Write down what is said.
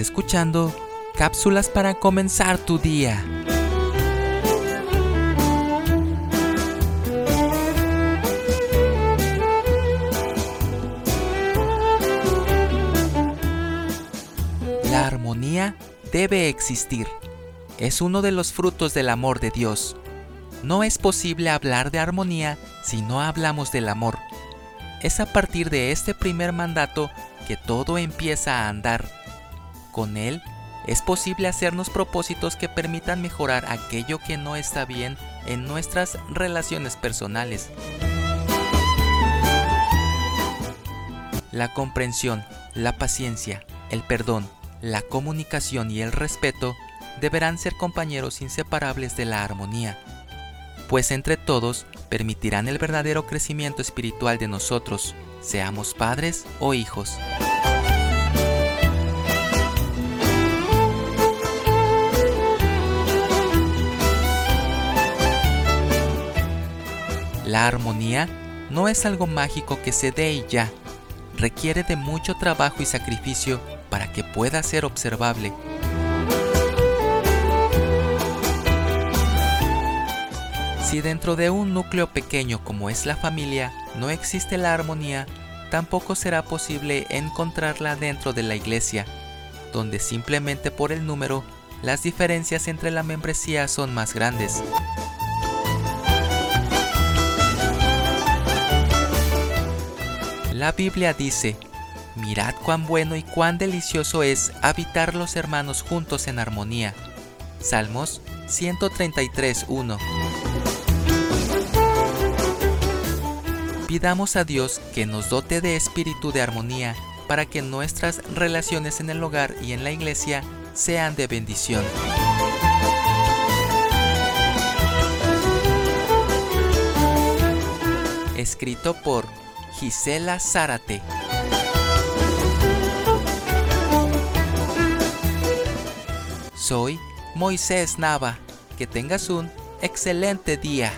escuchando cápsulas para comenzar tu día. La armonía debe existir. Es uno de los frutos del amor de Dios. No es posible hablar de armonía si no hablamos del amor. Es a partir de este primer mandato que todo empieza a andar. Con él es posible hacernos propósitos que permitan mejorar aquello que no está bien en nuestras relaciones personales. La comprensión, la paciencia, el perdón, la comunicación y el respeto deberán ser compañeros inseparables de la armonía, pues entre todos permitirán el verdadero crecimiento espiritual de nosotros, seamos padres o hijos. La armonía no es algo mágico que se dé y ya, requiere de mucho trabajo y sacrificio para que pueda ser observable. Si dentro de un núcleo pequeño como es la familia no existe la armonía, tampoco será posible encontrarla dentro de la iglesia, donde simplemente por el número las diferencias entre la membresía son más grandes. La Biblia dice, mirad cuán bueno y cuán delicioso es habitar los hermanos juntos en armonía. Salmos 133.1 Pidamos a Dios que nos dote de espíritu de armonía para que nuestras relaciones en el hogar y en la iglesia sean de bendición. Escrito por Gisela Zárate. Soy Moisés Nava. Que tengas un excelente día.